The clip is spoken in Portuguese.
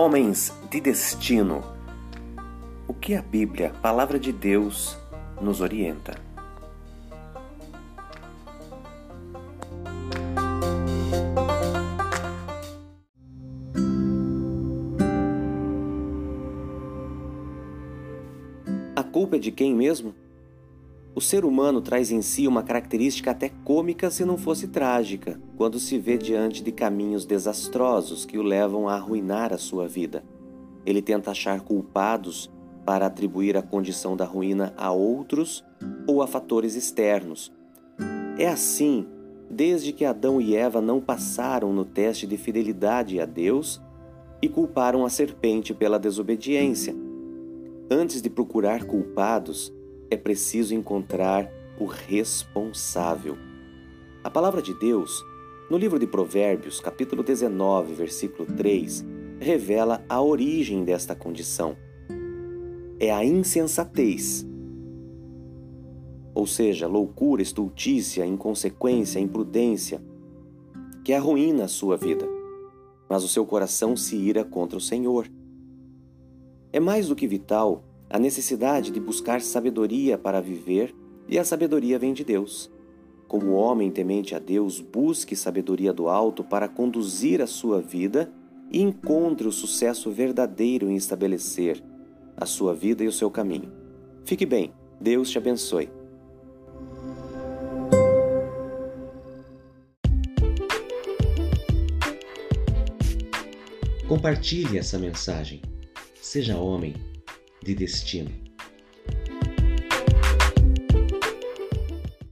Homens de destino. O que a Bíblia, palavra de Deus, nos orienta? A culpa é de quem mesmo? O ser humano traz em si uma característica até cômica se não fosse trágica, quando se vê diante de caminhos desastrosos que o levam a arruinar a sua vida. Ele tenta achar culpados para atribuir a condição da ruína a outros ou a fatores externos. É assim desde que Adão e Eva não passaram no teste de fidelidade a Deus e culparam a serpente pela desobediência. Antes de procurar culpados, é preciso encontrar o responsável. A palavra de Deus, no livro de Provérbios, capítulo 19, versículo 3, revela a origem desta condição. É a insensatez, ou seja, loucura, estultícia, inconsequência, imprudência, que arruína a sua vida, mas o seu coração se ira contra o Senhor. É mais do que vital a necessidade de buscar sabedoria para viver, e a sabedoria vem de Deus. Como homem temente a Deus, busque sabedoria do alto para conduzir a sua vida e encontre o sucesso verdadeiro em estabelecer a sua vida e o seu caminho. Fique bem, Deus te abençoe. Compartilhe essa mensagem. Seja homem de destino.